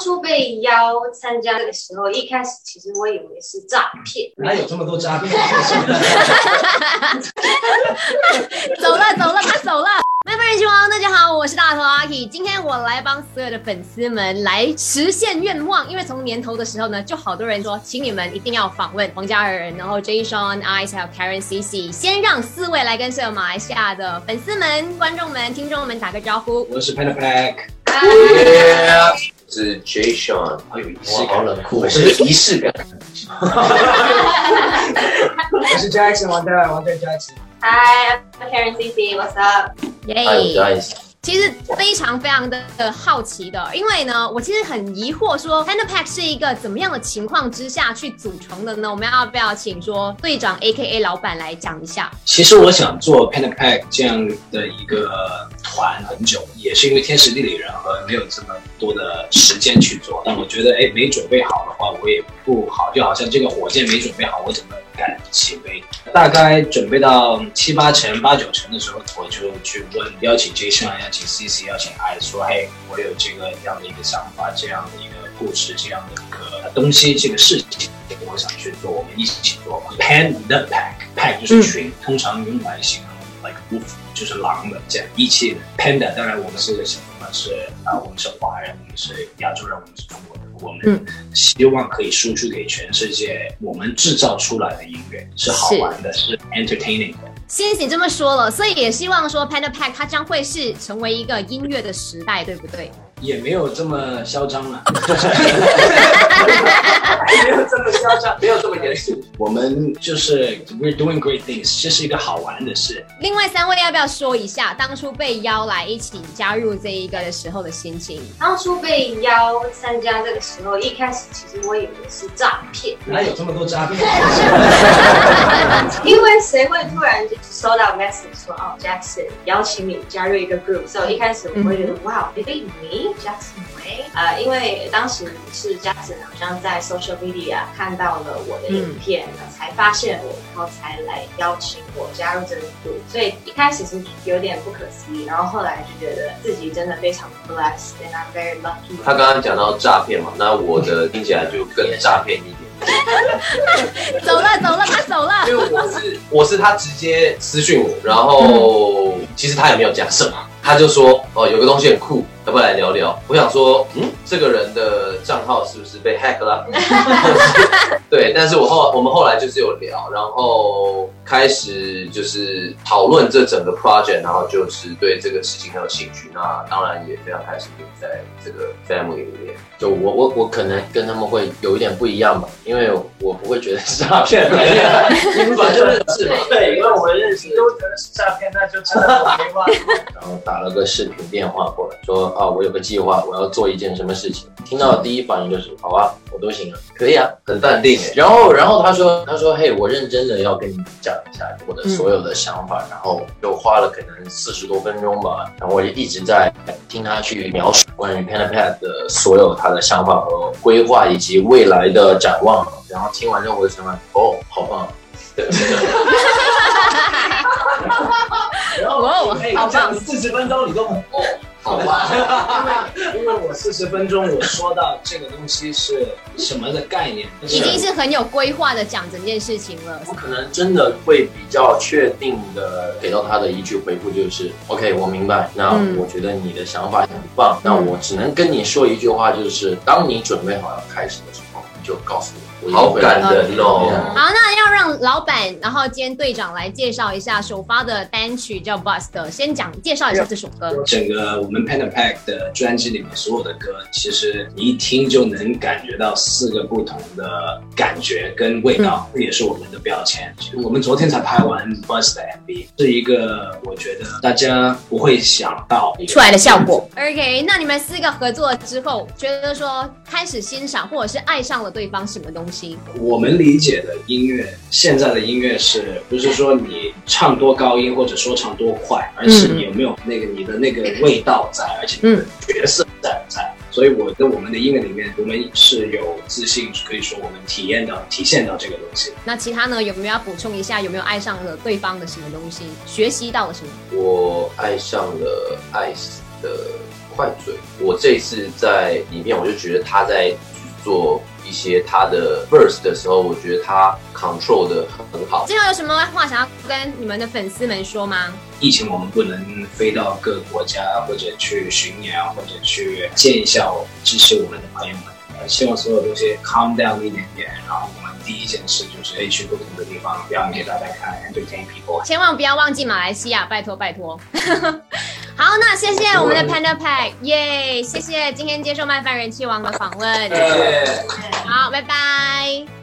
初被邀参加的时候，一开始其实我以为是诈骗，哪有这么多诈骗？走了走了，他走了。麦夫人希望大家好，我是大头阿 K，今天我来帮所有的粉丝们来实现愿望，因为从年头的时候呢，就好多人说，请你们一定要访问王嘉尔，然后 Jason、Ice 还有 Karen、C. C，先让四位来跟所有马来西亚的粉丝们、观众们、听众们打个招呼。我是 Panda Pack，是 J. Sean，好有仪式感好感，冷酷我是仪式感。我是 Jackson 王代王代 Jackson。Hi，I'm Karen CC，What's up？其实非常非常的好奇的，因为呢，我其实很疑惑说 Panda Pack 是一个怎么样的情况之下去组成的呢？我们要不要请说队长 A K A 老板来讲一下？其实我想做 Panda Pack 这样的一个团很久，也是因为天时地利人和，没有这么多的时间去做。但我觉得，哎，没准备好的话，我也不好。就好像这个火箭没准备好，我怎么敢起飞？大概准备到七八成、八九成的时候，我就去问邀请 Jason、邀请 CC、邀请 I 说，嘿，我有这个样的一个想法，这样的一个故事，这样的一个东西，这个事情，我想去做，我们一起做吧。Pan the pack，pack 就是群，通常用来形容 like wolf 就是狼的这样义气的。Panda 当然我们是什么是啊、我们是华人，我们是亚洲人，我们是中国人，我们嗯希望可以输出给全世界，我们制造出来的音乐是好玩的，是 entertaining 的。先你这么说了，所以也希望说 Panda Pack 它将会是成为一个音乐的时代，对不对？也没有这么嚣张了，没有这么嚣张，没有这么严肃。我们就是 we're doing great things，这是一个好玩的事。另外三位要不要说一下当初被邀来一起加入这一个的时候的心情？当初被邀参加这个时候，一开始其实我以为是诈骗，哪有这么多诈骗？因为谁会突然就收到 message 说哦，Jackson 邀请你加入一个 group，所以一开始我会觉得哇，Did they me Jackson Way？呃，因为当时是 Jackson 好像在 social media 看到了我的影片，才发现我，然后才来邀请我加入这个 group，所以一开始是有点不可思议，然后后来就觉得自己真的非常 blessed，and I'm very lucky。他刚刚讲到诈骗嘛，那我的听起来就更诈骗一点，走了走了，他走了。因为我是我是他直接私讯我，然后其实他也没有讲什么，他就说哦有个东西很酷，要不要来聊聊？我想说，嗯，这个人的账号是不是被 hack 了？对，但是我后我们后来就是有聊，然后开始就是讨论这整个 project，然后就是对这个事情很有兴趣，那当然也非常开心在这个 family 里面。就我我我可能跟他们会有一点不一样吧，因为我不会觉得是诈骗，你们本来就认识嘛，对，因为我认识，都觉得是诈骗，那就真的没话说。然后打了个视频电话过来，说啊，我有个计划，我要做一件什么事情。听到第一反应就是，好啊，我都行啊，可以啊。很淡定哎。然后，然后他说，他说，嘿，我认真的要跟你讲一下我的所有的想法，然后就花了可能四十多分钟吧，然后我就一直在听他去描述关于 pan pad 的所有他的想法和规划以及未来的展望。然后听完之后，我就想，哦，好棒。对然后哇哦哎好棒讲四十分钟你都哦，好吧，因 为因为我四十分钟我说到这个东西是什么的概念，已经是很有规划的讲整件事情了。我可能真的会比较确定的给到他的一句回复就是，OK，我明白。那嗯我觉得你的想法很棒。那我只能跟你说一句话，就是当你准备好要开始的时候，你就告诉我。好感人哦！好，那要让老板，然后兼队长来介绍一下首发的单曲叫《Bust》，先讲介绍一下这首歌。整个我们 Panda Pack 的专辑里面所有的歌，其实你一听就能感觉到四个不同的感觉跟味道，这也是我们的标签。我们昨天才拍完 Bust 的 MV，是一个我觉得大家不会想到出来的效果。OK，那你们四个合作之后，觉得说开始欣赏或者是爱上了对方什么东西？我们理解的音乐，现在的音乐是不是说你唱多高音或者说唱多快，而是你有没有那个你的那个味道在，而且你的角色在不在？所以我的我们的音乐里面，我们是有自信，可以说我们体验到、体现到这个东西。那其他呢？有没有要补充一下？有没有爱上了对方的什么东西？学习到了什么？我爱上了 Ice，的快嘴。我这一次在里面，我就觉得他在做一些他的 verse 的时候，我觉得他 control 的很好。最后有什么话想要跟你们的粉丝们说吗？疫情我们不能飞到各个国家，或者去巡演，或者去见一下我支持我们的朋友们。呃希望所有东西 calm down 一点点，然后我们第一件事就是可以去不同的地方表演给大家看，entertain people。千万不要忘记马来西亚，拜托拜托。好，那谢谢我们的 Panda Pack，耶！谢谢今天接受麦饭人气王的访问。谢谢。好，拜拜。